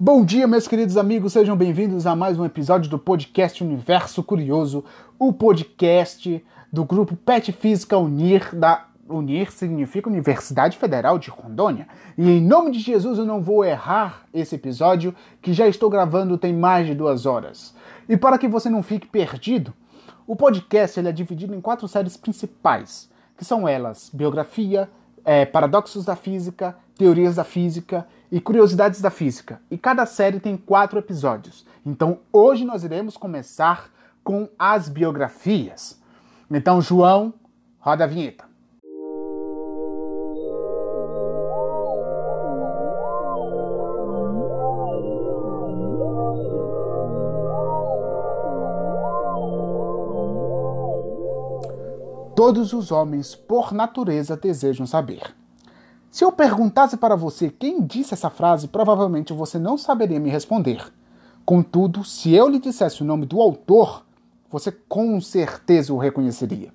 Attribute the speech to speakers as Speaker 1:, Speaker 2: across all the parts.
Speaker 1: Bom dia, meus queridos amigos, sejam bem-vindos a mais um episódio do podcast Universo Curioso, o podcast do grupo Pet Física Unir da Unir significa Universidade Federal de Rondônia. E em nome de Jesus eu não vou errar esse episódio que já estou gravando tem mais de duas horas. E para que você não fique perdido, o podcast ele é dividido em quatro séries principais, que são elas: biografia, é, paradoxos da física, teorias da física e curiosidades da física. E cada série tem quatro episódios. Então hoje nós iremos começar com as biografias. Então, João, roda a vinheta. Todos os homens, por natureza, desejam saber. Se eu perguntasse para você quem disse essa frase, provavelmente você não saberia me responder. Contudo, se eu lhe dissesse o nome do autor, você com certeza o reconheceria.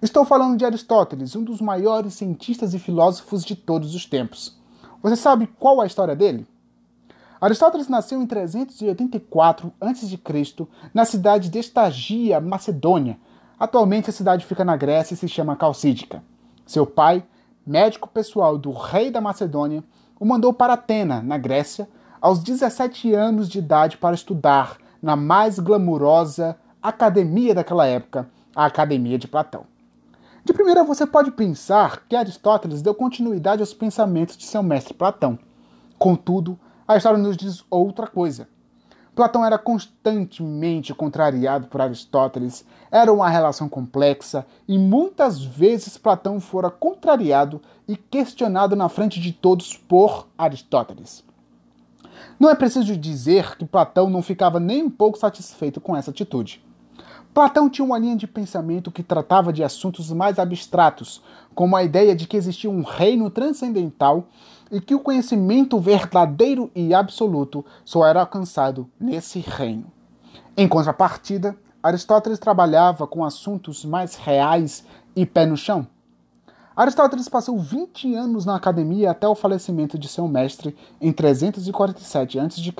Speaker 1: Estou falando de Aristóteles, um dos maiores cientistas e filósofos de todos os tempos. Você sabe qual é a história dele? Aristóteles nasceu em 384 a.C. na cidade de Estagia, Macedônia, Atualmente a cidade fica na Grécia e se chama Calcídica. Seu pai, médico pessoal do rei da Macedônia, o mandou para Atena, na Grécia, aos 17 anos de idade para estudar na mais glamurosa academia daquela época, a Academia de Platão. De primeira, você pode pensar que Aristóteles deu continuidade aos pensamentos de seu mestre Platão. Contudo, a história nos diz outra coisa. Platão era constantemente contrariado por Aristóteles, era uma relação complexa e muitas vezes Platão fora contrariado e questionado na frente de todos por Aristóteles. Não é preciso dizer que Platão não ficava nem um pouco satisfeito com essa atitude. Platão tinha uma linha de pensamento que tratava de assuntos mais abstratos, como a ideia de que existia um reino transcendental e que o conhecimento verdadeiro e absoluto só era alcançado nesse reino. Em contrapartida, Aristóteles trabalhava com assuntos mais reais e pé no chão. Aristóteles passou 20 anos na academia até o falecimento de seu mestre em 347 a.C.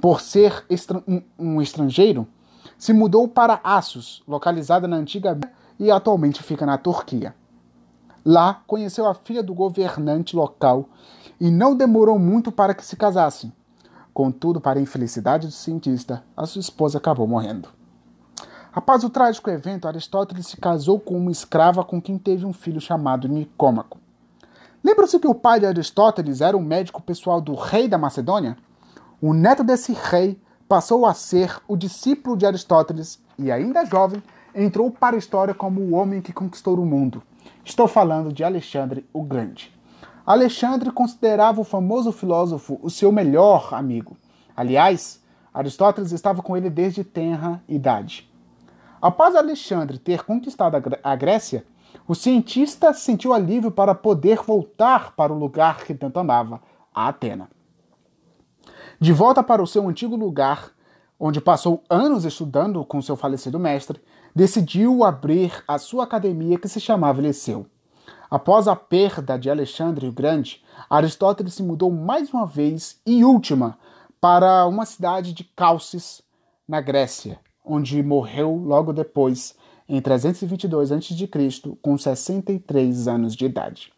Speaker 1: Por ser um estrangeiro, se mudou para Assos, localizada na antiga e atualmente fica na Turquia. Lá conheceu a filha do governante local e não demorou muito para que se casassem. Contudo, para a infelicidade do cientista, a sua esposa acabou morrendo. Após o trágico evento, Aristóteles se casou com uma escrava com quem teve um filho chamado Nicômaco. Lembra-se que o pai de Aristóteles era o médico pessoal do rei da Macedônia? O neto desse rei passou a ser o discípulo de Aristóteles e, ainda jovem, entrou para a história como o homem que conquistou o mundo. Estou falando de Alexandre o Grande. Alexandre considerava o famoso filósofo o seu melhor amigo. Aliás, Aristóteles estava com ele desde tenra idade. Após Alexandre ter conquistado a Grécia, o cientista sentiu alívio para poder voltar para o lugar que tanto amava, a Atena. De volta para o seu antigo lugar, onde passou anos estudando com seu falecido mestre, decidiu abrir a sua academia que se chamava Liceu. Após a perda de Alexandre o Grande, Aristóteles se mudou mais uma vez e última para uma cidade de Calcis, na Grécia, onde morreu logo depois, em 322 a.C., com 63 anos de idade.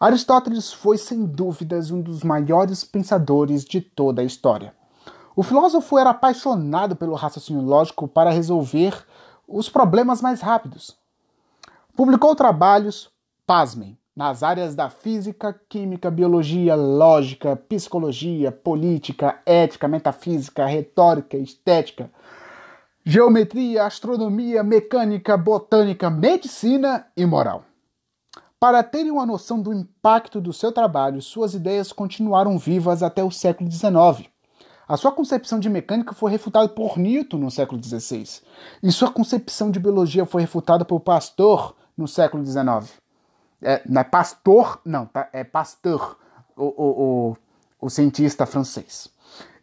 Speaker 1: Aristóteles foi sem dúvidas um dos maiores pensadores de toda a história. O filósofo era apaixonado pelo raciocínio lógico para resolver os problemas mais rápidos. Publicou trabalhos, pasmem, nas áreas da física, química, biologia, lógica, psicologia, política, ética, metafísica, retórica, estética, geometria, astronomia, mecânica, botânica, medicina e moral. Para terem uma noção do impacto do seu trabalho, suas ideias continuaram vivas até o século XIX. A sua concepção de mecânica foi refutada por Newton no século XVI, e sua concepção de biologia foi refutada por Pasteur no século XIX. É, não é Pasteur, não, tá? é Pasteur, o, o, o, o cientista francês.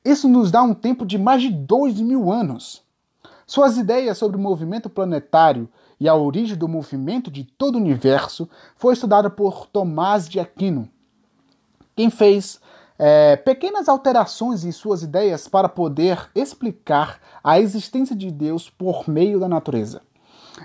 Speaker 1: Isso nos dá um tempo de mais de dois mil anos. Suas ideias sobre o movimento planetário e a origem do movimento de todo o universo foi estudada por Tomás de Aquino, quem fez é, pequenas alterações em suas ideias para poder explicar a existência de Deus por meio da natureza.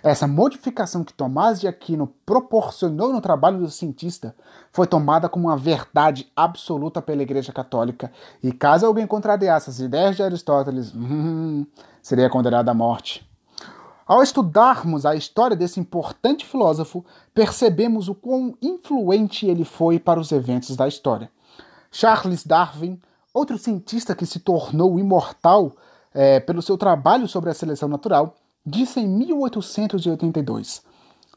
Speaker 1: Essa modificação que Tomás de Aquino proporcionou no trabalho do cientista foi tomada como uma verdade absoluta pela Igreja Católica, e caso alguém contrariasse as ideias de Aristóteles, hum, seria condenado à morte. Ao estudarmos a história desse importante filósofo, percebemos o quão influente ele foi para os eventos da história. Charles Darwin, outro cientista que se tornou imortal é, pelo seu trabalho sobre a seleção natural, disse em 1882: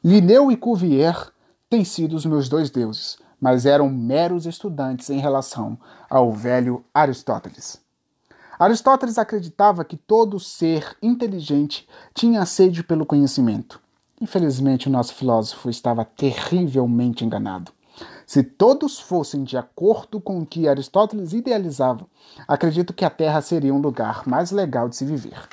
Speaker 1: Linneu e Cuvier têm sido os meus dois deuses, mas eram meros estudantes em relação ao velho Aristóteles. Aristóteles acreditava que todo ser inteligente tinha sede pelo conhecimento. Infelizmente, o nosso filósofo estava terrivelmente enganado. Se todos fossem de acordo com o que Aristóteles idealizava, acredito que a Terra seria um lugar mais legal de se viver.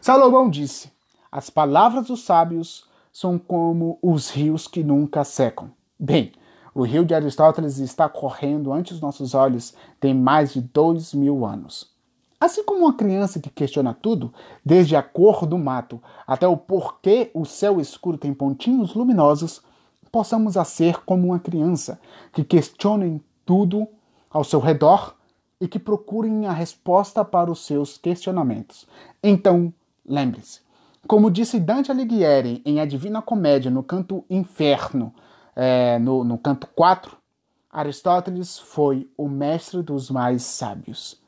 Speaker 1: Salomão disse: As palavras dos sábios são como os rios que nunca secam. Bem, o rio de Aristóteles está correndo ante os nossos olhos tem mais de dois mil anos. Assim como uma criança que questiona tudo, desde a cor do mato até o porquê o céu escuro tem pontinhos luminosos, possamos a ser como uma criança que questionem tudo ao seu redor e que procurem a resposta para os seus questionamentos. Então, lembre-se, como disse Dante Alighieri em A Divina Comédia, no canto Inferno, é, no, no canto 4, Aristóteles foi o mestre dos mais sábios.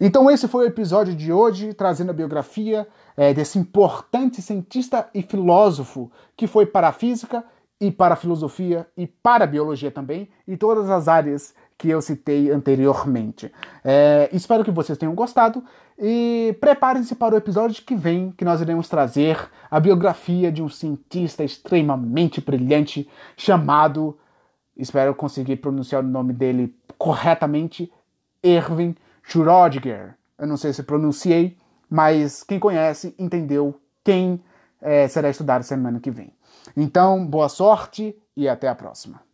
Speaker 1: Então esse foi o episódio de hoje, trazendo a biografia é, desse importante cientista e filósofo que foi para a física e para a filosofia e para a biologia também, e todas as áreas que eu citei anteriormente. É, espero que vocês tenham gostado e preparem-se para o episódio que vem, que nós iremos trazer a biografia de um cientista extremamente brilhante chamado, espero conseguir pronunciar o nome dele corretamente, Erwin Schrödinger. Eu não sei se pronunciei, mas quem conhece entendeu quem é, será estudado semana que vem. Então, boa sorte e até a próxima.